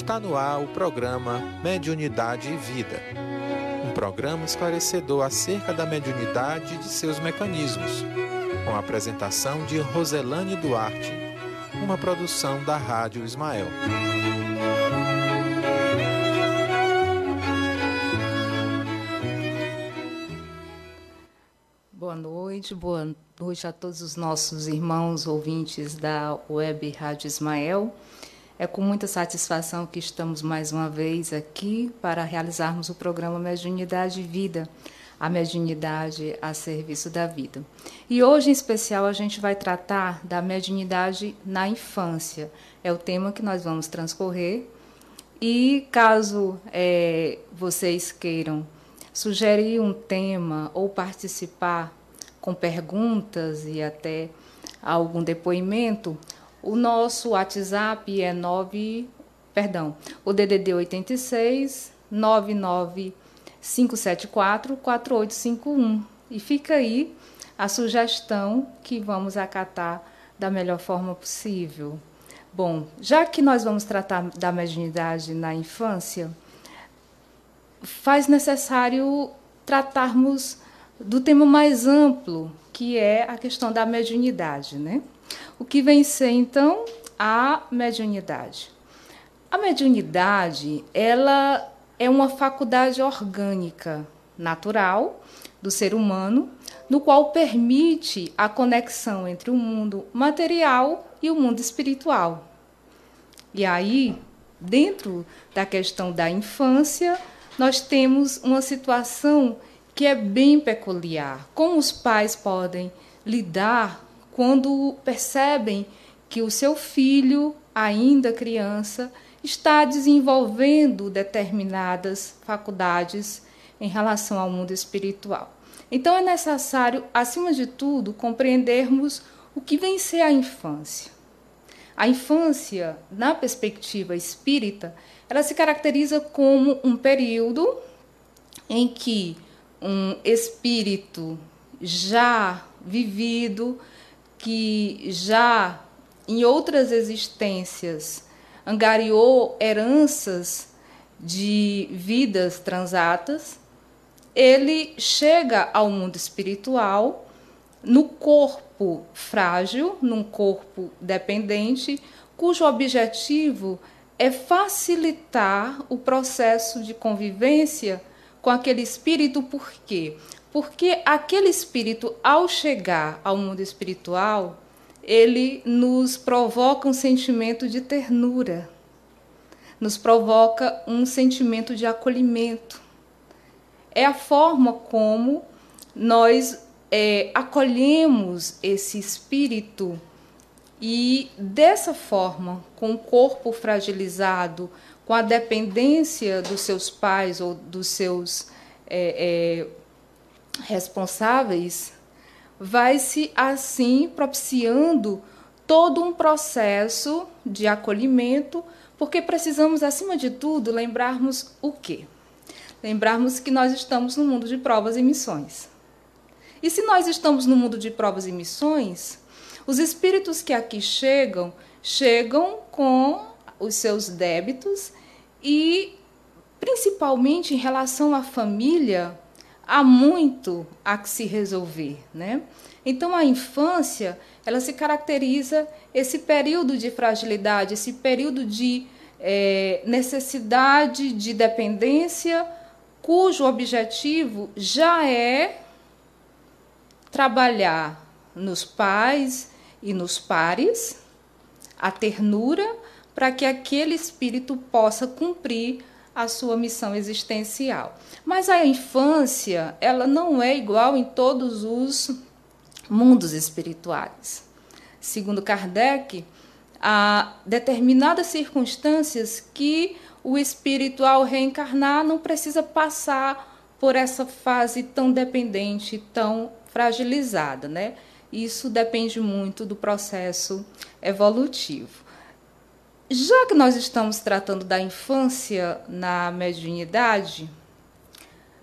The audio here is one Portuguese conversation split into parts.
Está no ar o programa Mediunidade e Vida. Um programa esclarecedor acerca da mediunidade e de seus mecanismos. Com a apresentação de Roselane Duarte, uma produção da Rádio Ismael. Boa noite, boa noite a todos os nossos irmãos ouvintes da Web Rádio Ismael. É com muita satisfação que estamos mais uma vez aqui para realizarmos o programa Mediunidade e Vida, a mediunidade a serviço da vida. E hoje, em especial, a gente vai tratar da mediunidade na infância. É o tema que nós vamos transcorrer. E caso é, vocês queiram sugerir um tema ou participar com perguntas e até algum depoimento, o nosso WhatsApp é 9, perdão, o DDD 86 99 574 4851. E fica aí a sugestão que vamos acatar da melhor forma possível. Bom, já que nós vamos tratar da mediunidade na infância, faz necessário tratarmos do tema mais amplo, que é a questão da mediunidade, né? O que vem ser então a mediunidade? A mediunidade, ela é uma faculdade orgânica natural do ser humano, no qual permite a conexão entre o mundo material e o mundo espiritual. E aí, dentro da questão da infância, nós temos uma situação que é bem peculiar. Como os pais podem lidar quando percebem que o seu filho, ainda criança, está desenvolvendo determinadas faculdades em relação ao mundo espiritual. Então é necessário, acima de tudo, compreendermos o que vem ser a infância. A infância, na perspectiva espírita, ela se caracteriza como um período em que um espírito já vivido, que já em outras existências angariou heranças de vidas transatas, ele chega ao mundo espiritual no corpo frágil, num corpo dependente, cujo objetivo é facilitar o processo de convivência com aquele espírito, por quê? Porque aquele espírito, ao chegar ao mundo espiritual, ele nos provoca um sentimento de ternura, nos provoca um sentimento de acolhimento. É a forma como nós é, acolhemos esse espírito e, dessa forma, com o corpo fragilizado, com a dependência dos seus pais ou dos seus é, é, responsáveis, vai-se assim propiciando todo um processo de acolhimento, porque precisamos, acima de tudo, lembrarmos o quê? Lembrarmos que nós estamos no mundo de provas e missões. E se nós estamos no mundo de provas e missões, os espíritos que aqui chegam, chegam com os seus débitos e, principalmente em relação à família, há muito a que se resolver, né? Então a infância, ela se caracteriza esse período de fragilidade, esse período de é, necessidade de dependência, cujo objetivo já é trabalhar nos pais e nos pares a ternura para que aquele espírito possa cumprir a sua missão existencial. Mas a infância, ela não é igual em todos os mundos espirituais. Segundo Kardec, há determinadas circunstâncias que o espírito, ao reencarnar, não precisa passar por essa fase tão dependente, tão fragilizada, né? Isso depende muito do processo evolutivo. Já que nós estamos tratando da infância na mediunidade,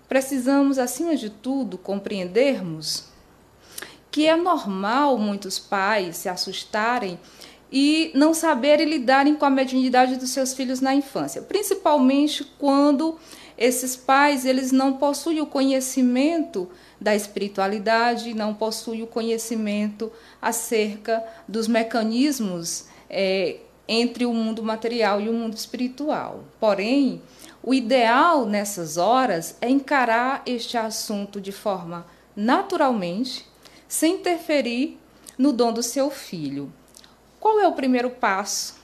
precisamos, acima de tudo, compreendermos que é normal muitos pais se assustarem e não saberem lidarem com a mediunidade dos seus filhos na infância, principalmente quando esses pais eles não possuem o conhecimento da espiritualidade, não possuem o conhecimento acerca dos mecanismos é, entre o mundo material e o mundo espiritual. Porém, o ideal nessas horas é encarar este assunto de forma naturalmente, sem interferir no dom do seu filho. Qual é o primeiro passo?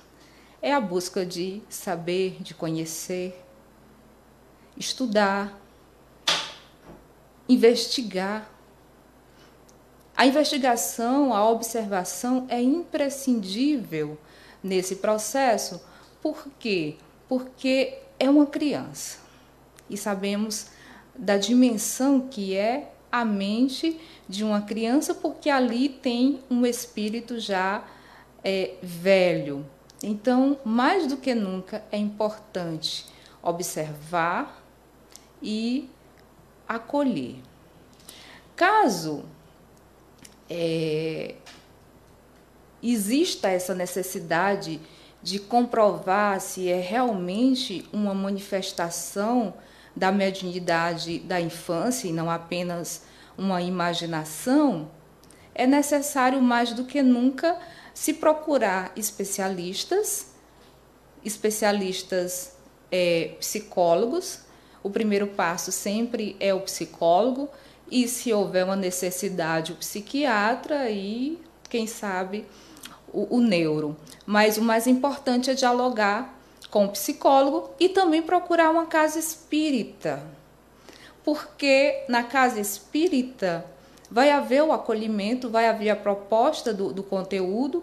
É a busca de saber, de conhecer, estudar, investigar. A investigação, a observação é imprescindível nesse processo. Por quê? Porque é uma criança e sabemos da dimensão que é a mente de uma criança, porque ali tem um espírito já é, velho. Então, mais do que nunca, é importante observar e acolher. Caso é, exista essa necessidade de comprovar se é realmente uma manifestação da mediunidade da infância e não apenas uma imaginação, é necessário mais do que nunca se procurar especialistas, especialistas é, psicólogos. O primeiro passo sempre é o psicólogo, e se houver uma necessidade, o psiquiatra e, quem sabe, o, o neuro. Mas o mais importante é dialogar com o psicólogo e também procurar uma casa espírita. Porque na casa espírita vai haver o acolhimento, vai haver a proposta do, do conteúdo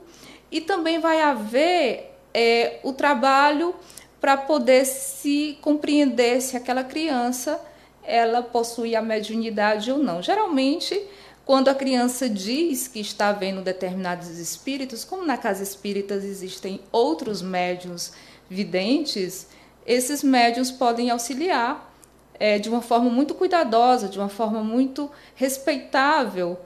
e também vai haver é, o trabalho para poder se compreender se aquela criança ela possui a mediunidade ou não. Geralmente, quando a criança diz que está vendo determinados espíritos, como na casa espírita existem outros médiuns videntes, esses médiuns podem auxiliar é, de uma forma muito cuidadosa, de uma forma muito respeitável,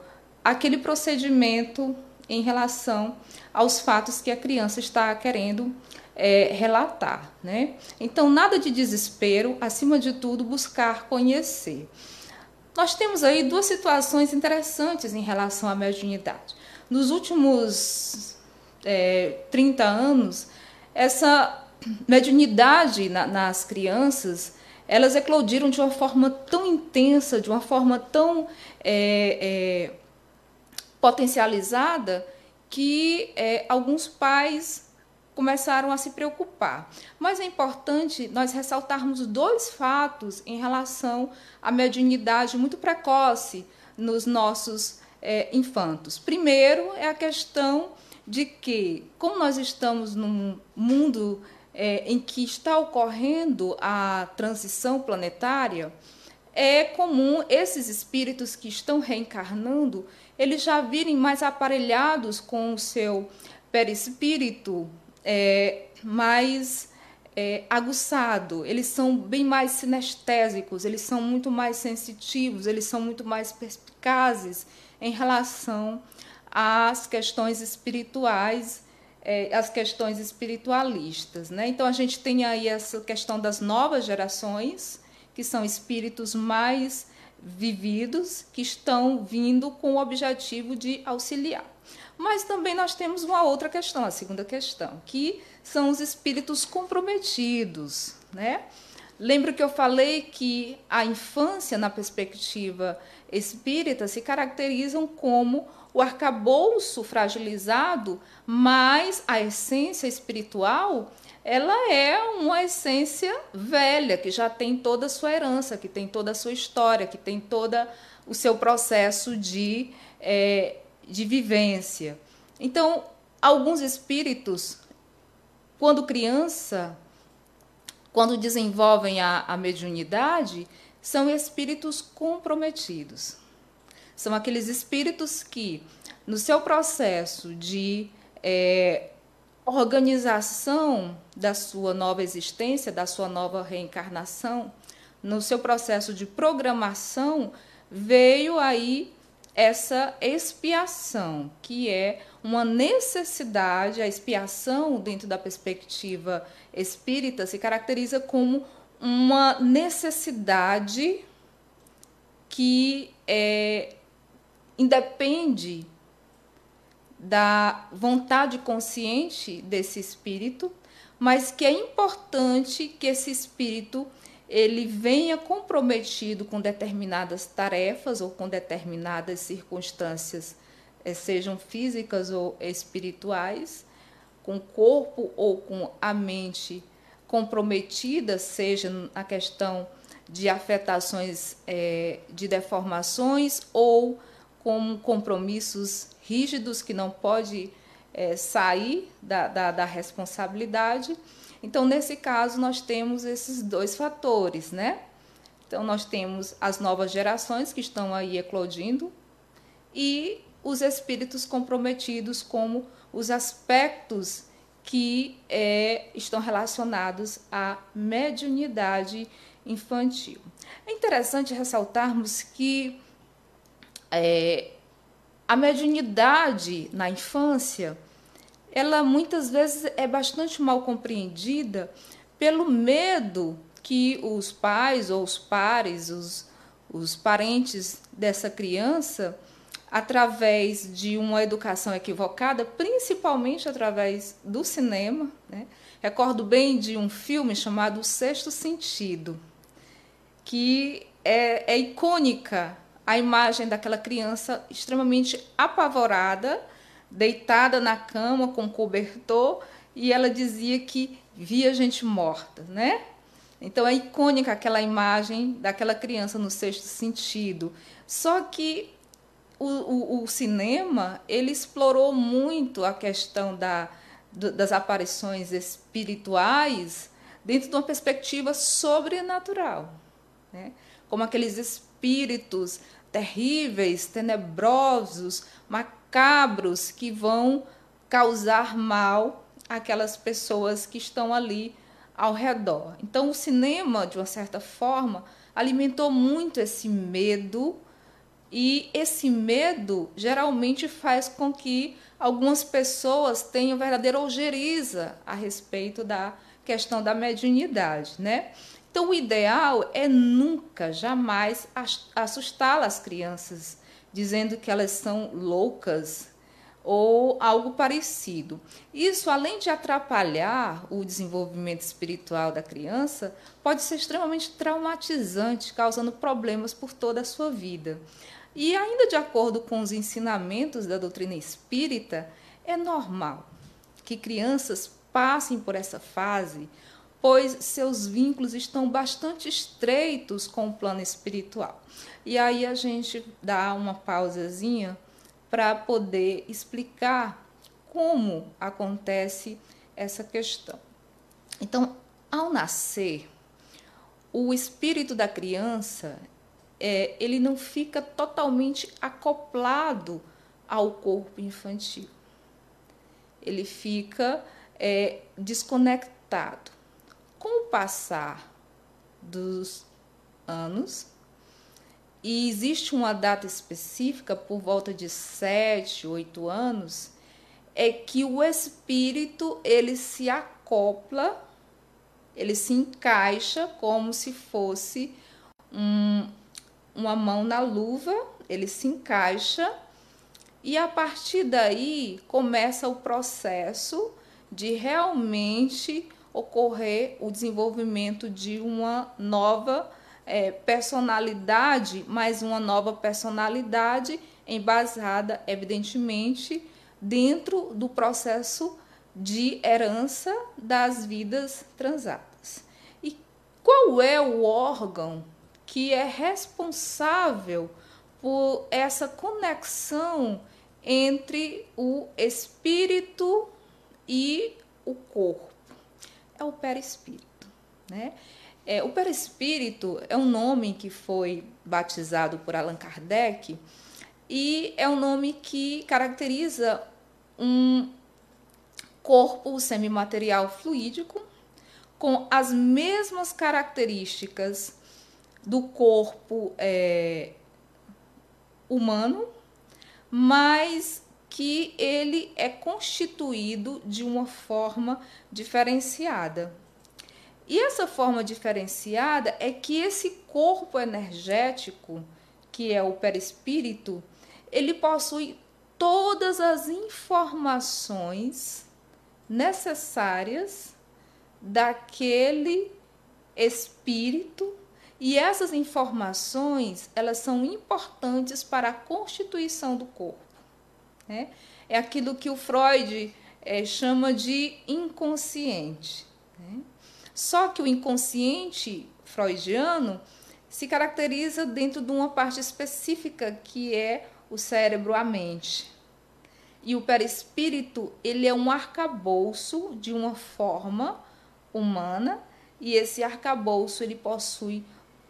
aquele procedimento em relação aos fatos que a criança está querendo é, relatar. Né? Então, nada de desespero, acima de tudo, buscar conhecer. Nós temos aí duas situações interessantes em relação à mediunidade. Nos últimos é, 30 anos, essa mediunidade na, nas crianças elas eclodiram de uma forma tão intensa, de uma forma tão é, é, potencializada, que é, alguns pais começaram a se preocupar. Mas é importante nós ressaltarmos dois fatos em relação à mediunidade muito precoce nos nossos é, infantos. Primeiro é a questão de que, como nós estamos num mundo é, em que está ocorrendo a transição planetária, é comum esses espíritos que estão reencarnando, eles já virem mais aparelhados com o seu perispírito é, mais é, aguçado, eles são bem mais sinestésicos, eles são muito mais sensitivos, eles são muito mais perspicazes em relação às questões espirituais é, as questões espiritualistas. Né? Então, a gente tem aí essa questão das novas gerações, que são espíritos mais vividos, que estão vindo com o objetivo de auxiliar. Mas também nós temos uma outra questão, a segunda questão, que são os espíritos comprometidos. Né? Lembro que eu falei que a infância, na perspectiva espírita, se caracterizam como o arcabouço fragilizado, mas a essência espiritual, ela é uma essência velha, que já tem toda a sua herança, que tem toda a sua história, que tem todo o seu processo de, é, de vivência. Então, alguns espíritos, quando criança, quando desenvolvem a, a mediunidade, são espíritos comprometidos. São aqueles espíritos que, no seu processo de é, organização da sua nova existência, da sua nova reencarnação, no seu processo de programação, veio aí essa expiação, que é uma necessidade, a expiação, dentro da perspectiva espírita, se caracteriza como uma necessidade que é, independe da vontade consciente desse espírito, mas que é importante que esse espírito ele venha comprometido com determinadas tarefas ou com determinadas circunstâncias, eh, sejam físicas ou espirituais, com o corpo ou com a mente comprometida, seja na questão de afetações é, de deformações ou com compromissos rígidos que não pode é, sair da, da, da responsabilidade. Então, nesse caso, nós temos esses dois fatores, né? Então, nós temos as novas gerações que estão aí eclodindo e os espíritos comprometidos como os aspectos que é, estão relacionados à mediunidade infantil. É interessante ressaltarmos que é, a mediunidade na infância, ela muitas vezes é bastante mal compreendida pelo medo que os pais ou os pares, os, os parentes dessa criança através de uma educação equivocada, principalmente através do cinema. Né? Recordo bem de um filme chamado Sexto Sentido, que é, é icônica a imagem daquela criança extremamente apavorada, deitada na cama com cobertor, e ela dizia que via gente morta, né? Então é icônica aquela imagem daquela criança no sexto sentido. Só que o, o, o cinema ele explorou muito a questão da, do, das aparições espirituais dentro de uma perspectiva sobrenatural, né? como aqueles espíritos terríveis, tenebrosos, macabros que vão causar mal àquelas pessoas que estão ali ao redor. Então, o cinema, de uma certa forma, alimentou muito esse medo e esse medo geralmente faz com que algumas pessoas tenham verdadeira ojeriza a respeito da questão da mediunidade, né? Então, o ideal é nunca, jamais assustar as crianças, dizendo que elas são loucas ou algo parecido. Isso, além de atrapalhar o desenvolvimento espiritual da criança, pode ser extremamente traumatizante, causando problemas por toda a sua vida. E ainda de acordo com os ensinamentos da doutrina espírita, é normal que crianças passem por essa fase, pois seus vínculos estão bastante estreitos com o plano espiritual. E aí a gente dá uma pausazinha para poder explicar como acontece essa questão. Então, ao nascer, o espírito da criança é, ele não fica totalmente acoplado ao corpo infantil. Ele fica é, desconectado. Com o passar dos anos, e existe uma data específica, por volta de sete, oito anos, é que o espírito ele se acopla, ele se encaixa como se fosse um, uma mão na luva, ele se encaixa e a partir daí começa o processo de realmente ocorrer o desenvolvimento de uma nova é, personalidade, mas uma nova personalidade embasada, evidentemente, dentro do processo de herança das vidas transadas. E qual é o órgão que é responsável por essa conexão entre o espírito e o corpo. É o perispírito, né? É, o perispírito é um nome que foi batizado por Allan Kardec e é um nome que caracteriza um corpo semimaterial fluídico com as mesmas características do corpo é, humano, mas que ele é constituído de uma forma diferenciada. E essa forma diferenciada é que esse corpo energético, que é o perispírito, ele possui todas as informações necessárias daquele espírito e essas informações elas são importantes para a constituição do corpo. Né? É aquilo que o Freud é, chama de inconsciente. Né? Só que o inconsciente freudiano se caracteriza dentro de uma parte específica que é o cérebro, a mente. E o perispírito, ele é um arcabouço de uma forma humana, e esse arcabouço ele possui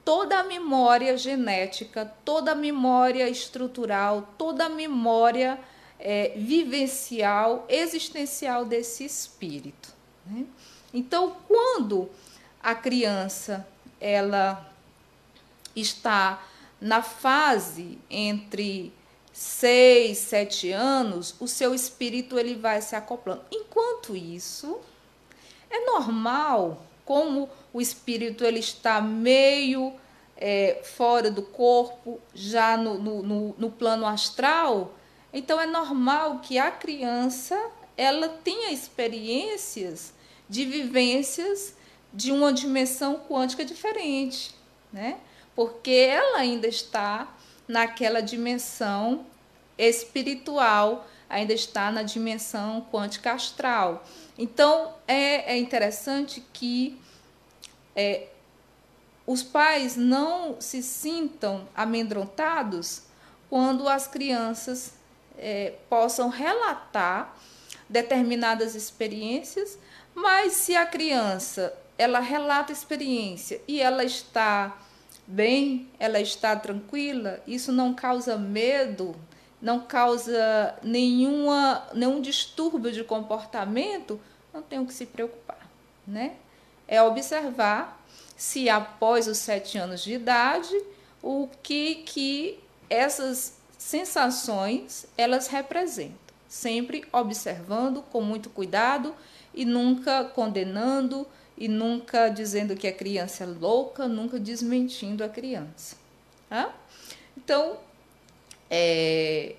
toda a memória genética, toda a memória estrutural, toda a memória é, vivencial, existencial desse espírito. Né? Então, quando a criança ela está na fase entre 6, 7 anos, o seu espírito ele vai se acoplando. Enquanto isso, é normal, como o espírito ele está meio é, fora do corpo, já no, no, no, no plano astral, então é normal que a criança ela tenha experiências de vivências de uma dimensão quântica diferente, né? Porque ela ainda está naquela dimensão espiritual, ainda está na dimensão quântica astral. Então é, é interessante que é, os pais não se sintam amedrontados quando as crianças é, possam relatar determinadas experiências, mas se a criança ela relata experiência e ela está bem, ela está tranquila, isso não causa medo, não causa nenhuma, nenhum distúrbio de comportamento, não tem o que se preocupar, né? É observar se após os sete anos de idade o que que essas sensações elas representam, sempre observando com muito cuidado e nunca condenando e nunca dizendo que a criança é louca, nunca desmentindo a criança. Tá? Então, é,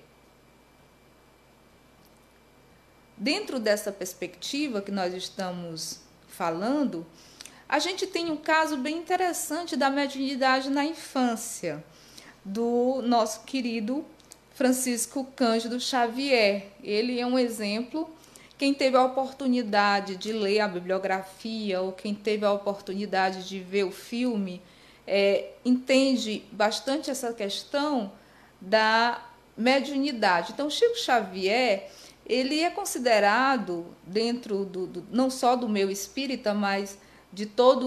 dentro dessa perspectiva que nós estamos falando, a gente tem um caso bem interessante da mediunidade na infância, do nosso querido Francisco Cândido Xavier. Ele é um exemplo. Quem teve a oportunidade de ler a bibliografia ou quem teve a oportunidade de ver o filme é, entende bastante essa questão da mediunidade. Então, Chico Xavier ele é considerado dentro do, do não só do meu espírita, mas de toda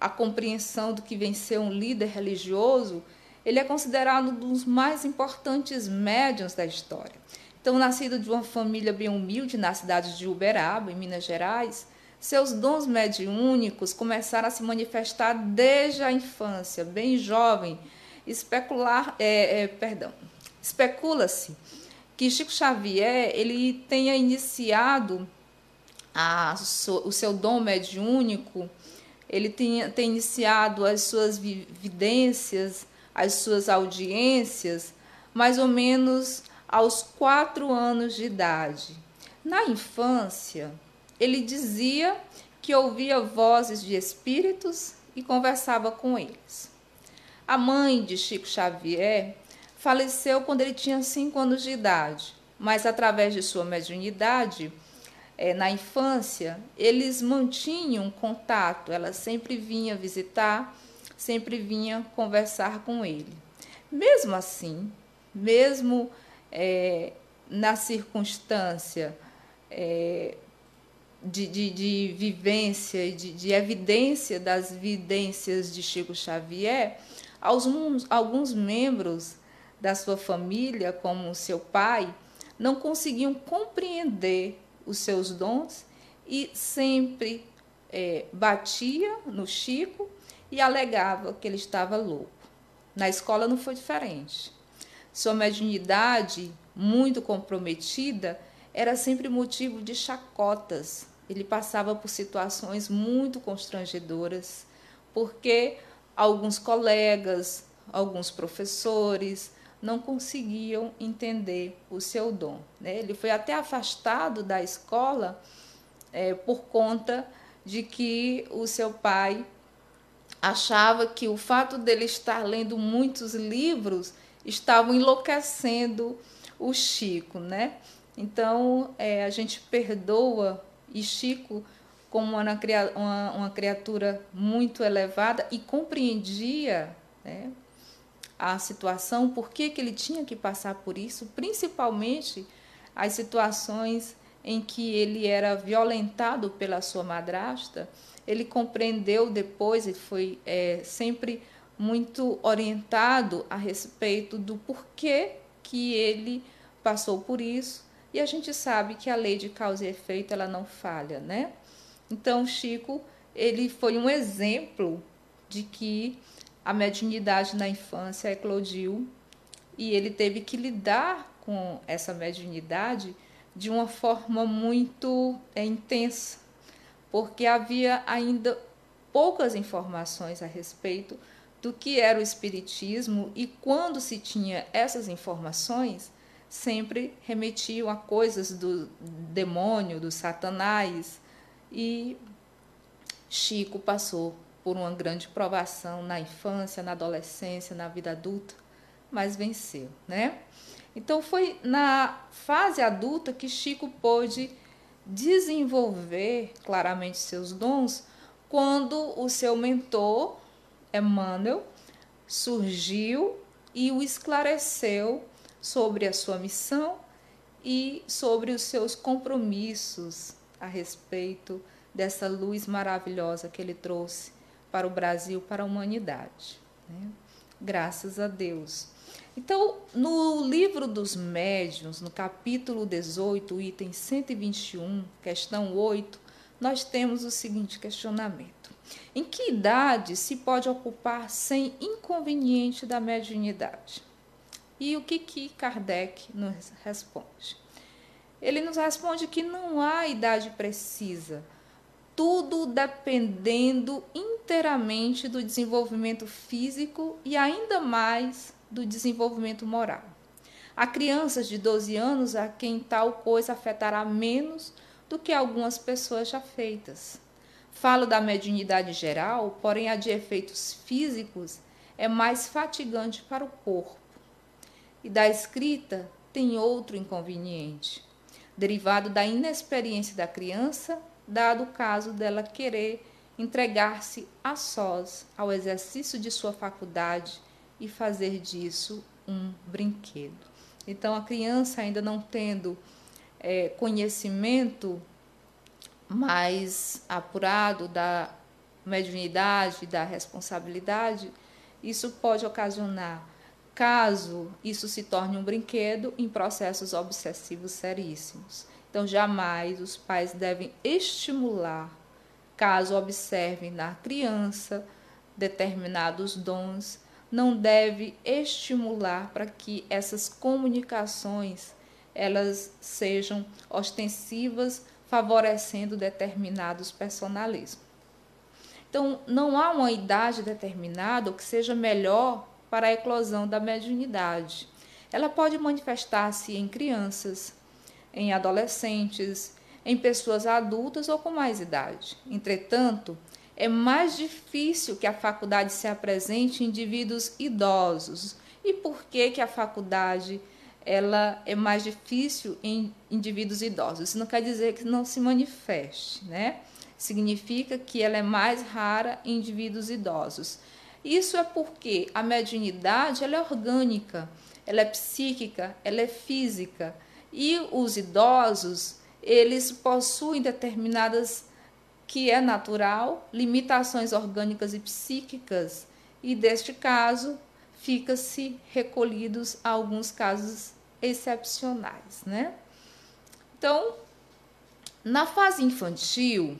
a compreensão do que vem ser um líder religioso, ele é considerado um dos mais importantes médiuns da história. Então, nascido de uma família bem humilde na cidade de Uberaba, em Minas Gerais, seus dons mediúnicos começaram a se manifestar desde a infância, bem jovem. Especular, é, é, perdão, especula-se que Chico Xavier ele tenha iniciado a, o seu dom mediúnico, ele tem, tem iniciado as suas vidências as suas audiências mais ou menos aos quatro anos de idade. Na infância, ele dizia que ouvia vozes de espíritos e conversava com eles. A mãe de Chico Xavier faleceu quando ele tinha cinco anos de idade, mas através de sua mediunidade, é, na infância, eles mantinham contato, ela sempre vinha visitar sempre vinha conversar com ele. Mesmo assim, mesmo é, na circunstância é, de, de, de, vivência, de, de evidência das vidências de Chico Xavier, alguns, alguns membros da sua família, como seu pai, não conseguiam compreender os seus dons e sempre é, batia no Chico e alegava que ele estava louco. Na escola não foi diferente. sua mediunidade muito comprometida era sempre motivo de chacotas. Ele passava por situações muito constrangedoras, porque alguns colegas, alguns professores não conseguiam entender o seu dom. Né? Ele foi até afastado da escola é, por conta de que o seu pai achava que o fato dele estar lendo muitos livros estava enlouquecendo o Chico, né? Então é, a gente perdoa e Chico como uma, uma, uma criatura muito elevada e compreendia né, a situação, por que, que ele tinha que passar por isso, principalmente as situações em que ele era violentado pela sua madrasta, ele compreendeu depois, ele foi é, sempre muito orientado a respeito do porquê que ele passou por isso, e a gente sabe que a lei de causa e efeito ela não falha, né? Então Chico ele foi um exemplo de que a mediunidade na infância eclodiu e ele teve que lidar com essa mediunidade de uma forma muito é, intensa, porque havia ainda poucas informações a respeito do que era o espiritismo e quando se tinha essas informações, sempre remetiam a coisas do demônio, do satanás, e Chico passou por uma grande provação na infância, na adolescência, na vida adulta, mas venceu, né? Então foi na fase adulta que Chico pôde desenvolver claramente seus dons quando o seu mentor, Emmanuel, surgiu e o esclareceu sobre a sua missão e sobre os seus compromissos a respeito dessa luz maravilhosa que ele trouxe para o Brasil, para a humanidade. Né? Graças a Deus. Então, no livro dos médiuns, no capítulo 18, item 121, questão 8, nós temos o seguinte questionamento: Em que idade se pode ocupar sem inconveniente da mediunidade? E o que, que Kardec nos responde? Ele nos responde que não há idade precisa, tudo dependendo inteiramente do desenvolvimento físico e ainda mais do desenvolvimento moral. Há crianças de 12 anos a quem tal coisa afetará menos do que algumas pessoas já feitas. Falo da mediunidade geral, porém a de efeitos físicos é mais fatigante para o corpo. E da escrita tem outro inconveniente, derivado da inexperiência da criança, dado o caso dela querer entregar-se a sós ao exercício de sua faculdade e fazer disso um brinquedo. Então, a criança, ainda não tendo é, conhecimento mais apurado da mediunidade, da responsabilidade, isso pode ocasionar, caso isso se torne um brinquedo, em processos obsessivos seríssimos. Então, jamais os pais devem estimular, caso observem na criança determinados dons não deve estimular para que essas comunicações elas sejam ostensivas, favorecendo determinados personalismos. Então, não há uma idade determinada que seja melhor para a eclosão da mediunidade. Ela pode manifestar-se em crianças, em adolescentes, em pessoas adultas ou com mais idade. Entretanto, é mais difícil que a faculdade se apresente em indivíduos idosos. E por que, que a faculdade ela é mais difícil em indivíduos idosos? Isso não quer dizer que não se manifeste, né? Significa que ela é mais rara em indivíduos idosos. Isso é porque a mediunidade ela é orgânica, ela é psíquica, ela é física. E os idosos, eles possuem determinadas que é natural, limitações orgânicas e psíquicas, e deste caso fica-se recolhidos a alguns casos excepcionais, né? Então, na fase infantil,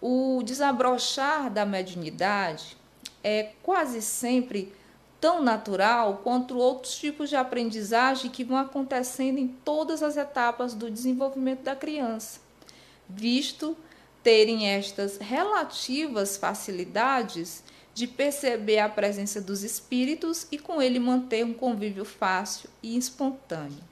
o desabrochar da mediunidade é quase sempre tão natural quanto outros tipos de aprendizagem que vão acontecendo em todas as etapas do desenvolvimento da criança, visto terem estas relativas facilidades de perceber a presença dos espíritos e com ele manter um convívio fácil e espontâneo.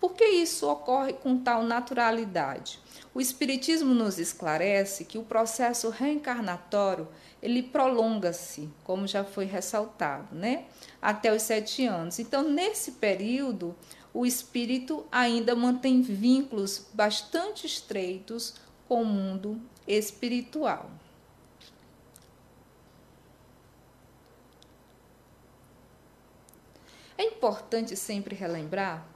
Por que isso ocorre com tal naturalidade? O espiritismo nos esclarece que o processo reencarnatório ele prolonga-se, como já foi ressaltado, né? Até os sete anos. Então, nesse período, o espírito ainda mantém vínculos bastante estreitos com o mundo espiritual. É importante sempre relembrar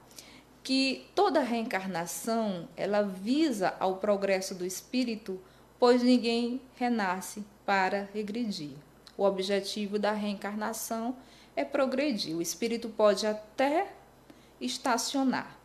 que toda reencarnação ela visa ao progresso do espírito, pois ninguém renasce para regredir. O objetivo da reencarnação é progredir. O espírito pode até estacionar,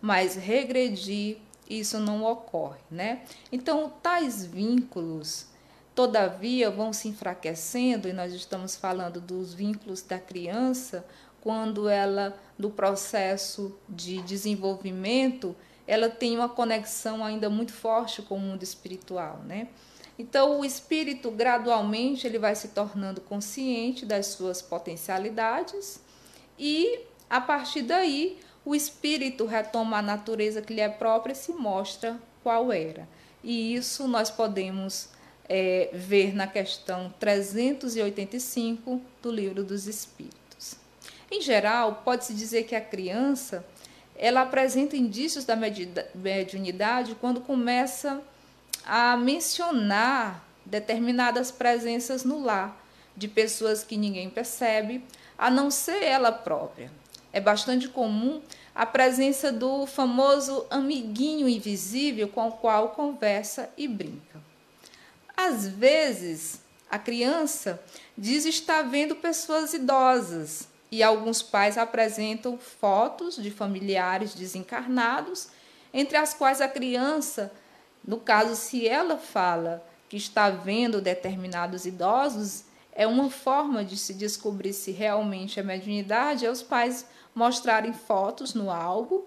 mas regredir isso não ocorre, né? Então, tais vínculos, todavia, vão se enfraquecendo, e nós estamos falando dos vínculos da criança, quando ela, no processo de desenvolvimento, ela tem uma conexão ainda muito forte com o mundo espiritual, né? Então, o espírito gradualmente ele vai se tornando consciente das suas potencialidades e a partir daí o espírito retoma a natureza que lhe é própria e se mostra qual era. E isso nós podemos é, ver na questão 385 do Livro dos Espíritos. Em geral, pode-se dizer que a criança ela apresenta indícios da mediunidade quando começa a mencionar determinadas presenças no lar de pessoas que ninguém percebe, a não ser ela própria. É bastante comum a presença do famoso amiguinho invisível com o qual conversa e brinca. Às vezes, a criança diz estar vendo pessoas idosas e alguns pais apresentam fotos de familiares desencarnados, entre as quais a criança, no caso, se ela fala que está vendo determinados idosos, é uma forma de se descobrir se realmente é mediunidade, é os pais mostrarem fotos no álbum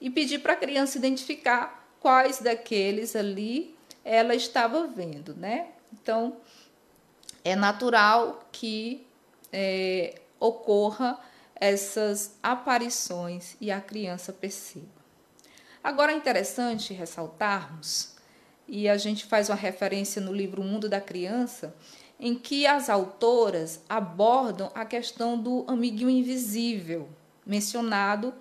e pedir para a criança identificar quais daqueles ali ela estava vendo, né? Então, é natural que é, ocorra essas aparições e a criança perceba. Agora é interessante ressaltarmos, e a gente faz uma referência no livro Mundo da Criança, em que as autoras abordam a questão do amiguinho invisível, mencionado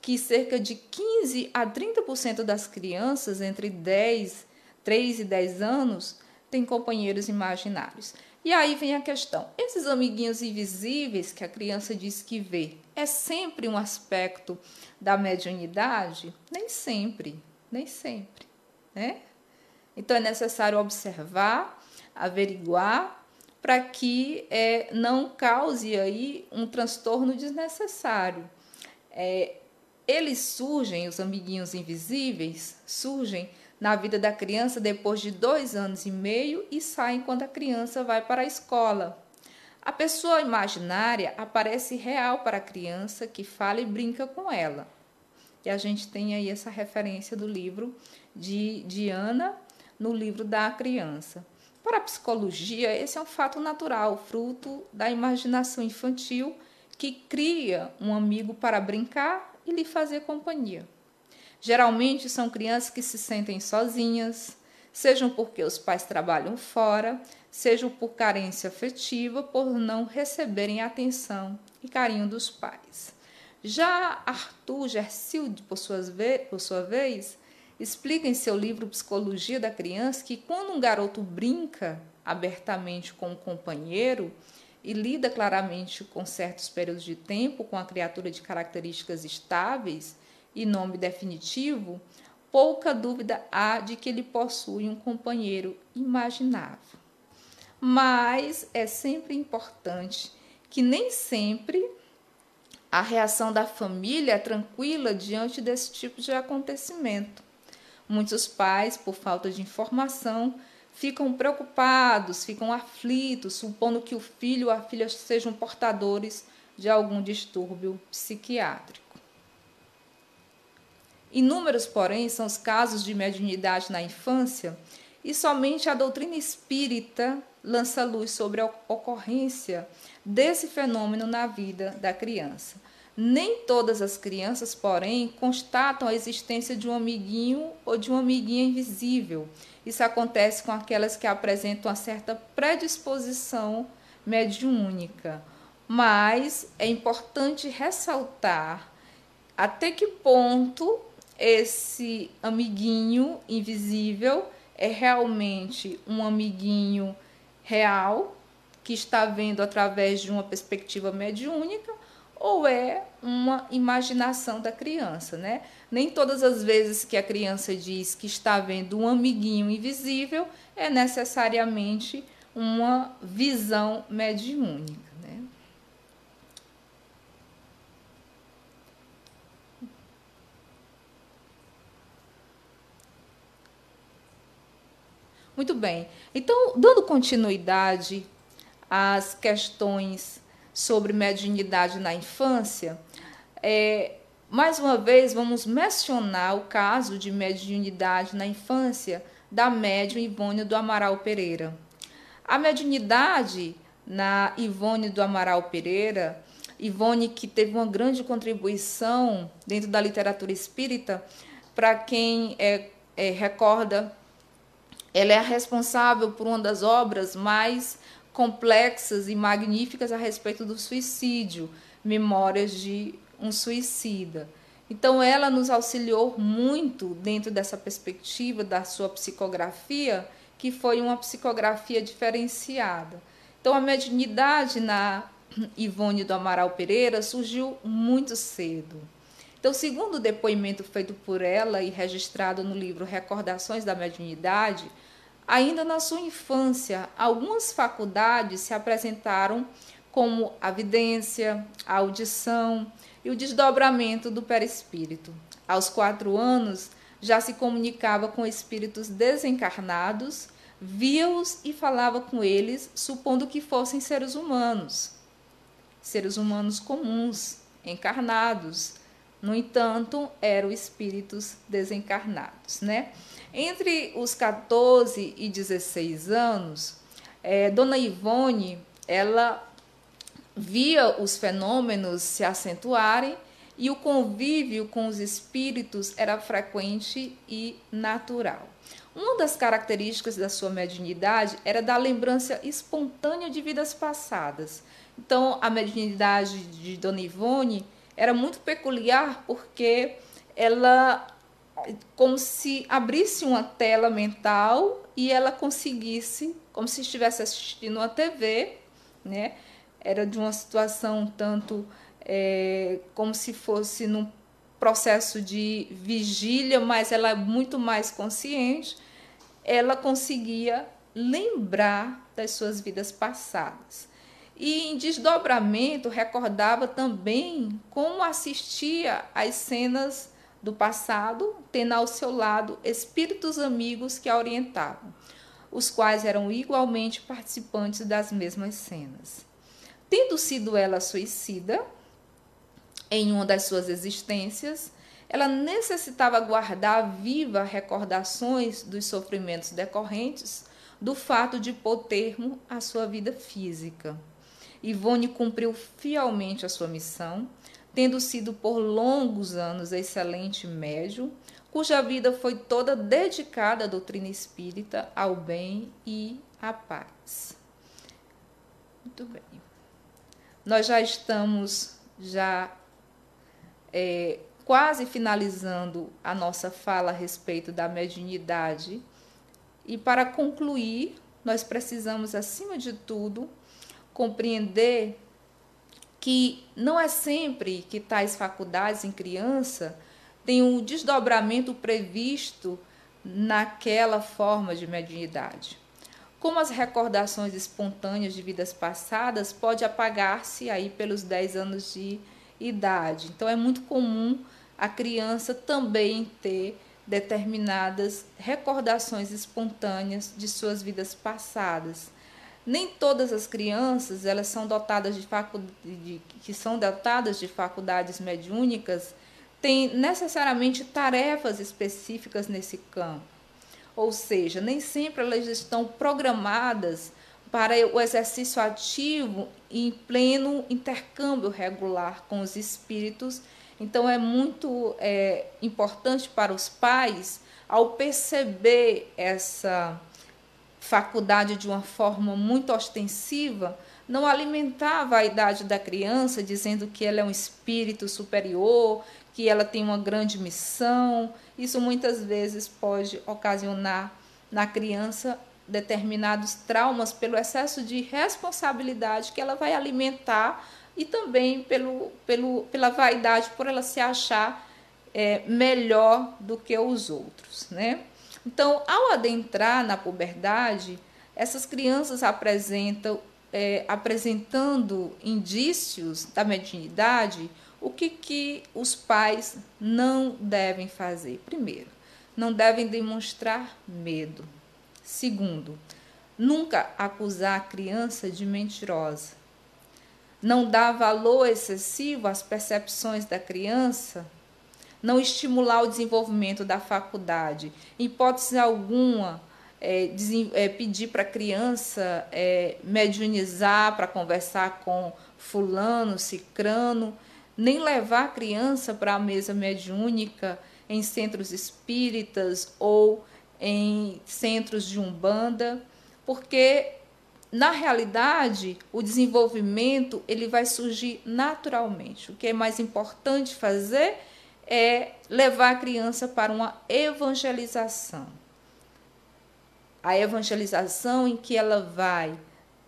que cerca de 15 a 30% das crianças entre 10, 3 e 10 anos têm companheiros imaginários. E aí vem a questão: esses amiguinhos invisíveis que a criança diz que vê, é sempre um aspecto da mediunidade? Nem sempre, nem sempre, né? Então é necessário observar, averiguar para que é, não cause aí um transtorno desnecessário. É, eles surgem, os amiguinhos invisíveis, surgem na vida da criança depois de dois anos e meio e saem quando a criança vai para a escola. A pessoa imaginária aparece real para a criança que fala e brinca com ela. E a gente tem aí essa referência do livro de Diana no livro da criança. Para a psicologia, esse é um fato natural, fruto da imaginação infantil que cria um amigo para brincar e lhe fazer companhia. Geralmente são crianças que se sentem sozinhas, sejam porque os pais trabalham fora, sejam por carência afetiva, por não receberem atenção e carinho dos pais. Já Arthur Gersilde, por, por sua vez, explica em seu livro Psicologia da Criança que quando um garoto brinca abertamente com um companheiro e lida claramente com certos períodos de tempo com a criatura de características estáveis e nome definitivo, pouca dúvida há de que ele possui um companheiro imaginável. Mas é sempre importante que nem sempre a reação da família é tranquila diante desse tipo de acontecimento. Muitos pais, por falta de informação, ficam preocupados, ficam aflitos, supondo que o filho ou a filha sejam portadores de algum distúrbio psiquiátrico. Inúmeros, porém, são os casos de mediunidade na infância e somente a doutrina espírita lança luz sobre a ocorrência desse fenômeno na vida da criança. Nem todas as crianças, porém, constatam a existência de um amiguinho ou de uma amiguinha invisível. Isso acontece com aquelas que apresentam uma certa predisposição mediúnica. Mas é importante ressaltar até que ponto esse amiguinho invisível é realmente um amiguinho real que está vendo através de uma perspectiva mediúnica ou é uma imaginação da criança, né? Nem todas as vezes que a criança diz que está vendo um amiguinho invisível é necessariamente uma visão mediúnica. Né? Muito bem. Então, dando continuidade às questões sobre mediunidade na infância, é, mais uma vez vamos mencionar o caso de mediunidade na infância da médium Ivone do Amaral Pereira. A mediunidade na Ivone do Amaral Pereira, Ivone que teve uma grande contribuição dentro da literatura espírita, para quem é, é, recorda, ela é responsável por uma das obras mais complexas e magníficas a respeito do suicídio, Memórias de um Suicida. Então, ela nos auxiliou muito dentro dessa perspectiva da sua psicografia, que foi uma psicografia diferenciada. Então, a mediunidade na Ivone do Amaral Pereira surgiu muito cedo. Então, segundo o depoimento feito por ela e registrado no livro Recordações da Mediunidade, Ainda na sua infância, algumas faculdades se apresentaram como a vidência, a audição e o desdobramento do perispírito. Aos quatro anos, já se comunicava com espíritos desencarnados, via-os e falava com eles, supondo que fossem seres humanos, seres humanos comuns, encarnados. No entanto, eram espíritos desencarnados, né? Entre os 14 e 16 anos, é, Dona Ivone, ela via os fenômenos se acentuarem e o convívio com os espíritos era frequente e natural. Uma das características da sua mediunidade era da lembrança espontânea de vidas passadas. Então, a mediunidade de Dona Ivone era muito peculiar porque ela como se abrisse uma tela mental e ela conseguisse, como se estivesse assistindo uma TV, né? Era de uma situação tanto é, como se fosse num processo de vigília, mas ela é muito mais consciente. Ela conseguia lembrar das suas vidas passadas. E em desdobramento recordava também como assistia às cenas do passado, tendo ao seu lado espíritos amigos que a orientavam, os quais eram igualmente participantes das mesmas cenas. Tendo sido ela suicida em uma das suas existências, ela necessitava guardar viva recordações dos sofrimentos decorrentes do fato de pôr termo à sua vida física. Ivone cumpriu fielmente a sua missão, tendo sido por longos anos excelente médium, cuja vida foi toda dedicada à doutrina espírita, ao bem e à paz. Muito bem. Nós já estamos já é, quase finalizando a nossa fala a respeito da mediunidade. E para concluir, nós precisamos, acima de tudo, compreender que não é sempre que tais faculdades em criança têm um desdobramento previsto naquela forma de mediunidade. Como as recordações espontâneas de vidas passadas pode apagar-se aí pelos 10 anos de idade. Então é muito comum a criança também ter determinadas recordações espontâneas de suas vidas passadas. Nem todas as crianças elas são dotadas de, que são dotadas de faculdades mediúnicas têm necessariamente tarefas específicas nesse campo. Ou seja, nem sempre elas estão programadas para o exercício ativo em pleno intercâmbio regular com os espíritos. Então, é muito é, importante para os pais, ao perceber essa faculdade de uma forma muito ostensiva, não alimentar a vaidade da criança, dizendo que ela é um espírito superior, que ela tem uma grande missão. Isso muitas vezes pode ocasionar na criança determinados traumas pelo excesso de responsabilidade que ela vai alimentar e também pelo, pelo, pela vaidade por ela se achar é, melhor do que os outros, né? Então, ao adentrar na puberdade, essas crianças apresentam, é, apresentando indícios da mediunidade, o que, que os pais não devem fazer? Primeiro, não devem demonstrar medo. Segundo, nunca acusar a criança de mentirosa. Não dar valor excessivo às percepções da criança não estimular o desenvolvimento da faculdade. Em hipótese alguma, é, é, pedir para a criança é, mediunizar para conversar com fulano, cicrano, nem levar a criança para a mesa mediúnica em centros espíritas ou em centros de umbanda, porque na realidade o desenvolvimento ele vai surgir naturalmente. O que é mais importante fazer é levar a criança para uma evangelização. A evangelização em que ela vai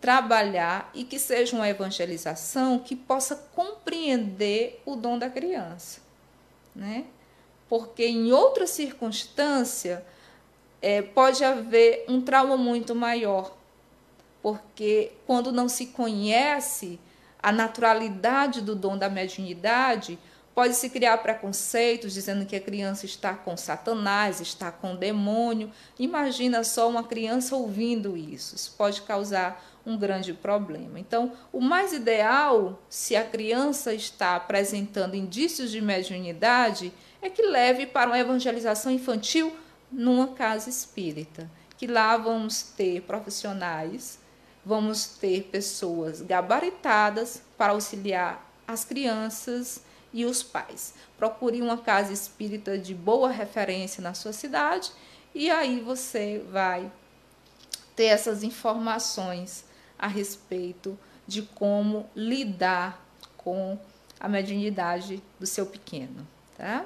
trabalhar e que seja uma evangelização que possa compreender o dom da criança, né? Porque em outra circunstância é, pode haver um trauma muito maior, porque quando não se conhece a naturalidade do dom da mediunidade, Pode-se criar preconceitos dizendo que a criança está com Satanás, está com demônio. Imagina só uma criança ouvindo isso. Isso pode causar um grande problema. Então, o mais ideal, se a criança está apresentando indícios de mediunidade, é que leve para uma evangelização infantil numa casa espírita. Que lá vamos ter profissionais, vamos ter pessoas gabaritadas para auxiliar as crianças e os pais. Procure uma casa espírita de boa referência na sua cidade e aí você vai ter essas informações a respeito de como lidar com a mediunidade do seu pequeno, tá?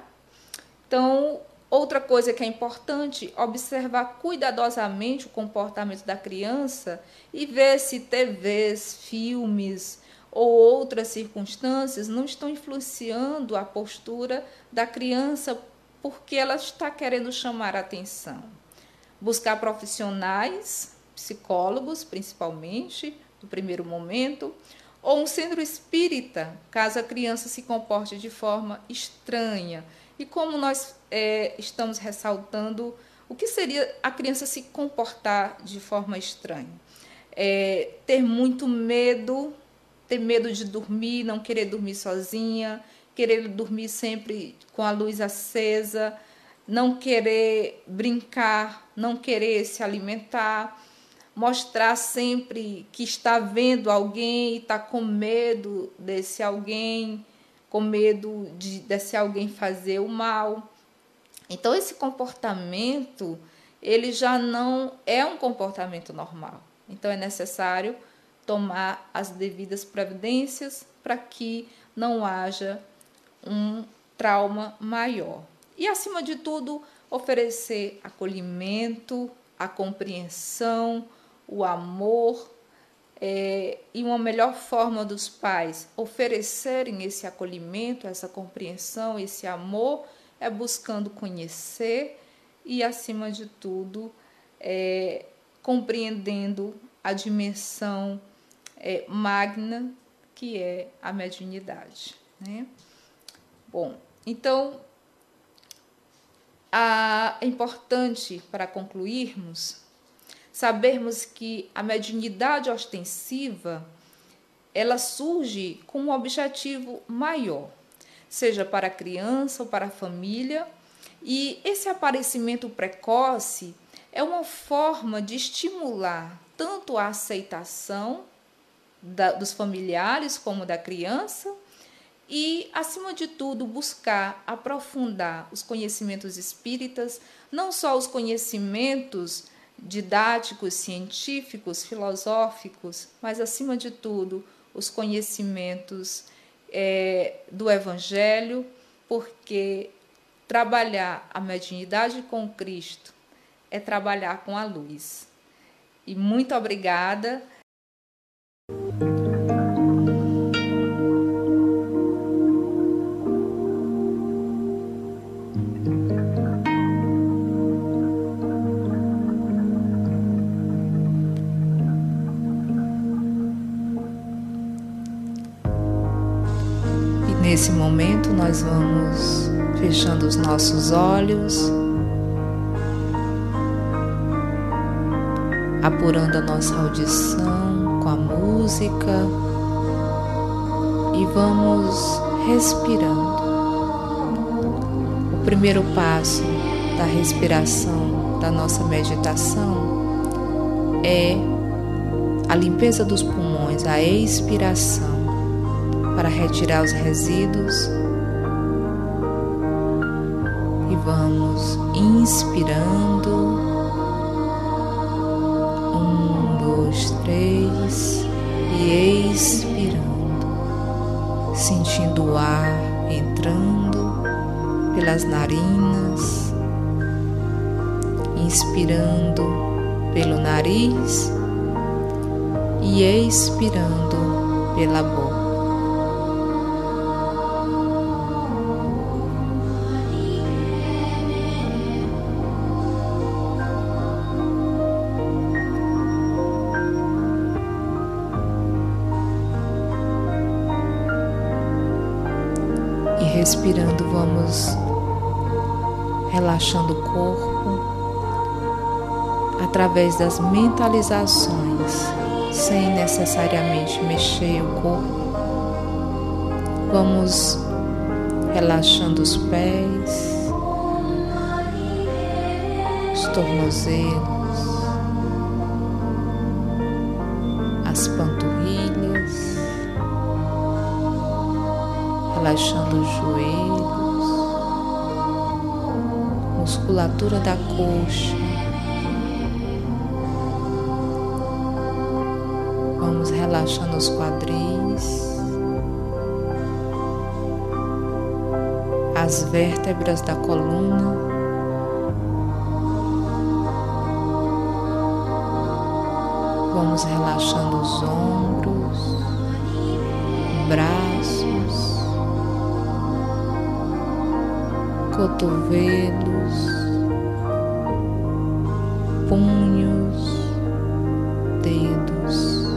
Então, outra coisa que é importante, observar cuidadosamente o comportamento da criança e ver se TVs, filmes, ou outras circunstâncias não estão influenciando a postura da criança porque ela está querendo chamar atenção. Buscar profissionais, psicólogos principalmente, no primeiro momento, ou um centro espírita, caso a criança se comporte de forma estranha. E como nós é, estamos ressaltando, o que seria a criança se comportar de forma estranha? É, ter muito medo ter medo de dormir, não querer dormir sozinha, querer dormir sempre com a luz acesa, não querer brincar, não querer se alimentar, mostrar sempre que está vendo alguém e está com medo desse alguém, com medo de desse alguém fazer o mal. Então esse comportamento, ele já não é um comportamento normal. Então é necessário tomar as devidas providências para que não haja um trauma maior. E, acima de tudo, oferecer acolhimento, a compreensão, o amor é, e uma melhor forma dos pais oferecerem esse acolhimento, essa compreensão, esse amor é buscando conhecer e, acima de tudo, é, compreendendo a dimensão é, magna que é a mediunidade. Né? Bom, então a, é importante para concluirmos sabermos que a mediunidade ostensiva ela surge com um objetivo maior, seja para a criança ou para a família, e esse aparecimento precoce é uma forma de estimular tanto a aceitação da, dos familiares como da criança e, acima de tudo, buscar aprofundar os conhecimentos espíritas, não só os conhecimentos didáticos, científicos, filosóficos, mas, acima de tudo, os conhecimentos é, do Evangelho, porque trabalhar a mediunidade com Cristo é trabalhar com a luz. E muito obrigada. Nós vamos fechando os nossos olhos, apurando a nossa audição com a música e vamos respirando. O primeiro passo da respiração da nossa meditação é a limpeza dos pulmões, a expiração para retirar os resíduos. Vamos inspirando. Um, dois, três. E expirando, sentindo o ar entrando pelas narinas, inspirando pelo nariz e expirando pela boca. Respirando, vamos relaxando o corpo através das mentalizações, sem necessariamente mexer o corpo. Vamos relaxando os pés, os tornozelos, relaxando os joelhos, musculatura da coxa. Vamos relaxando os quadris, as vértebras da coluna. Vamos relaxando os ombros, braços, cotovelos, punhos, dedos.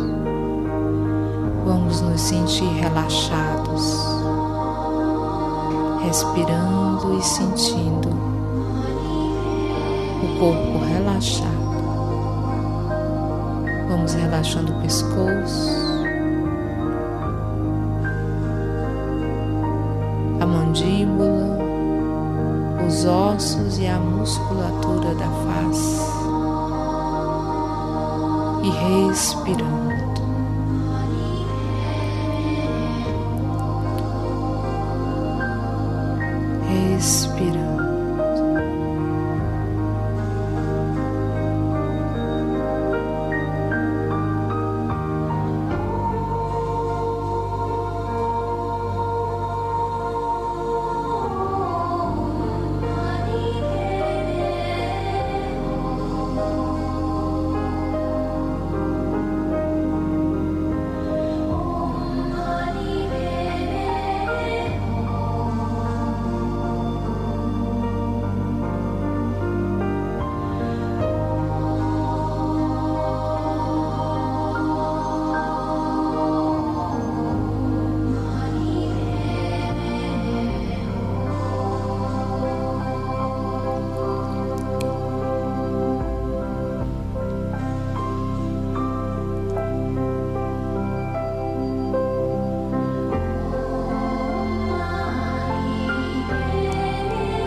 Vamos nos sentir relaxados, respirando e sentindo o corpo relaxado. Vamos relaxando o pescoço, Respirando.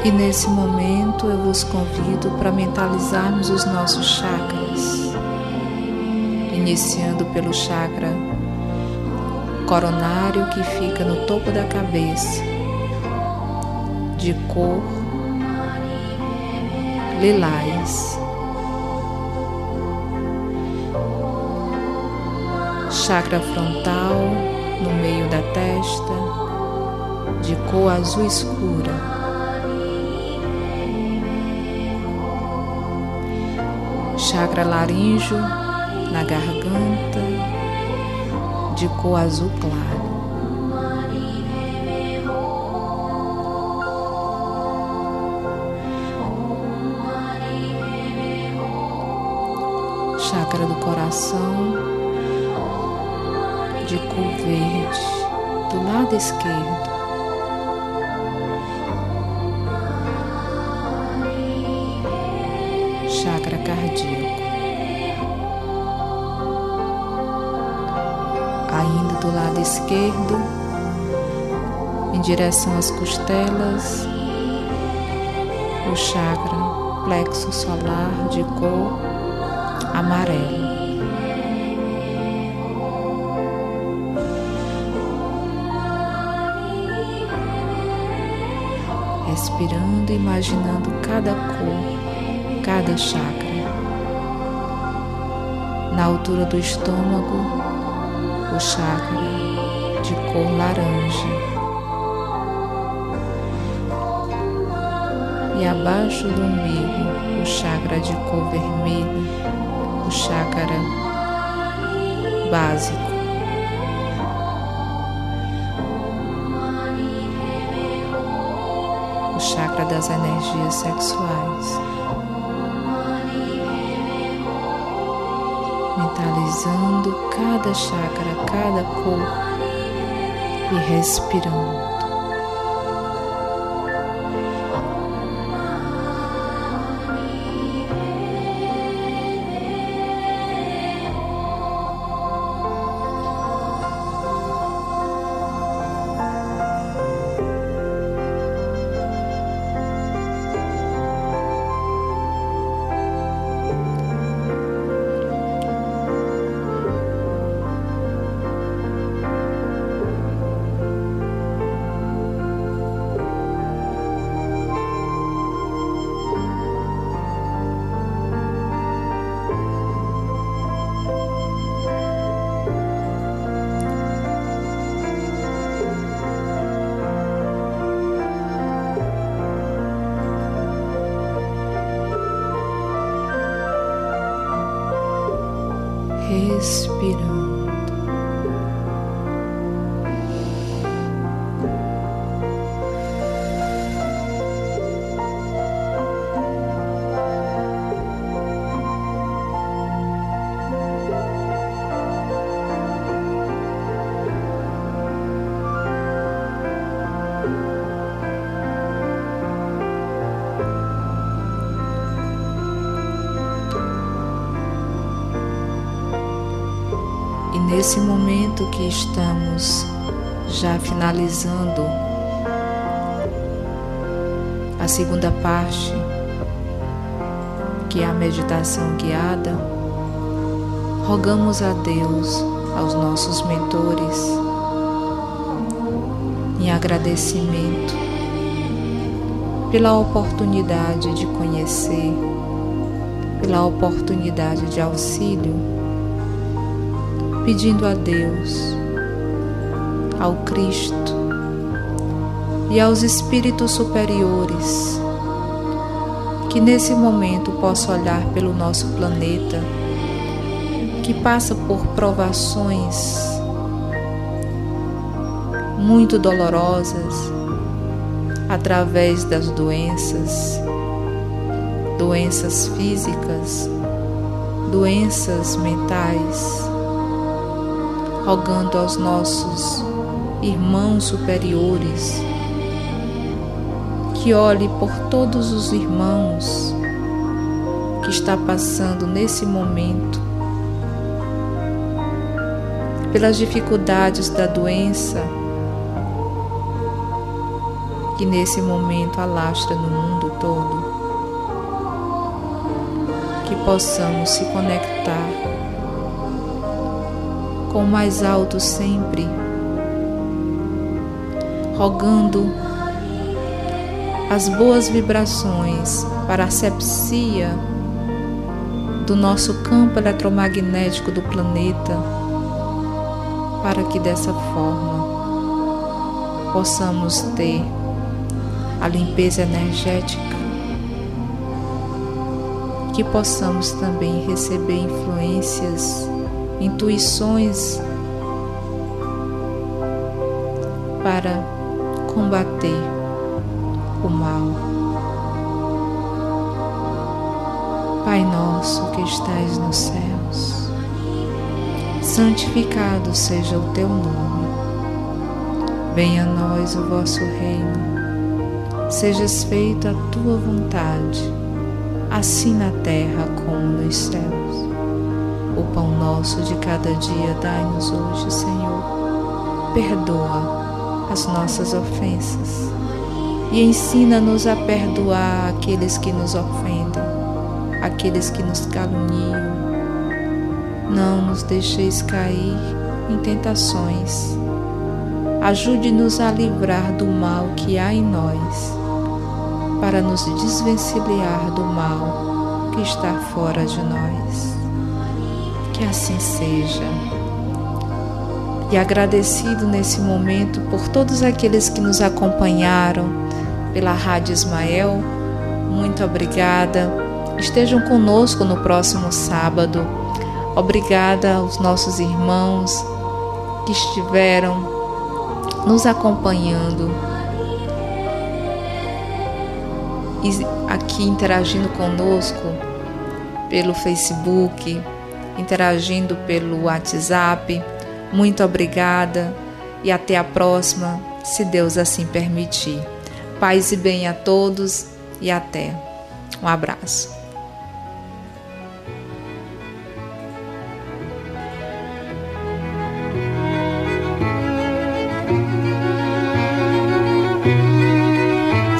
E nesse momento eu vos convido para mentalizarmos os nossos chakras, iniciando pelo chakra coronário que fica no topo da cabeça, de cor lilás. Chakra frontal no meio da testa, de cor azul escura. Chakra laríngeo na garganta, de cor azul claro. Chakra do coração, de cor verde, do lado esquerdo. Do lado esquerdo, em direção às costelas, o chakra plexo solar de cor amarelo. Respirando imaginando cada cor cada chakra. Na altura do estômago, o chakra de cor laranja. E abaixo do umbigo, o chakra de cor vermelha, o chakra básico. O chakra das energias sexuais. Mentalizando cada chakra, cada cor e respirando. respirando. Nesse momento que estamos já finalizando a segunda parte, que é a meditação guiada, rogamos a Deus, aos nossos mentores, em agradecimento pela oportunidade de conhecer, pela oportunidade de auxílio pedindo a Deus, ao Cristo e aos espíritos superiores que nesse momento possa olhar pelo nosso planeta que passa por provações muito dolorosas através das doenças, doenças físicas, doenças mentais rogando aos nossos irmãos superiores que olhe por todos os irmãos que está passando nesse momento pelas dificuldades da doença que nesse momento alastra no mundo todo. Que possamos se conectar com o mais alto sempre, rogando as boas vibrações para a sepsia do nosso campo eletromagnético do planeta, para que dessa forma possamos ter a limpeza energética, que possamos também receber influências, intuições para combater o mal. Pai nosso que estais nos céus, santificado seja o teu nome. Venha a nós o vosso reino. Sejas feita a tua vontade, assim na terra como nos céus. Pão nosso de cada dia dai-nos hoje, Senhor. Perdoa as nossas ofensas e ensina-nos a perdoar aqueles que nos ofendem aqueles que nos caluniam. Não nos deixeis cair em tentações. Ajude-nos a livrar do mal que há em nós, para nos desvencilhar do mal que está fora de nós. Que assim seja. E agradecido nesse momento por todos aqueles que nos acompanharam pela Rádio Ismael, muito obrigada estejam conosco no próximo sábado. Obrigada aos nossos irmãos que estiveram nos acompanhando e aqui interagindo conosco pelo Facebook, interagindo pelo WhatsApp. Muito obrigada e até a próxima, se Deus assim permitir. Paz e bem a todos e até. Um abraço.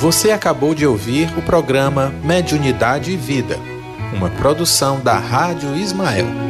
Você acabou de ouvir o programa Mediunidade e Vida, uma produção da Rádio Ismael.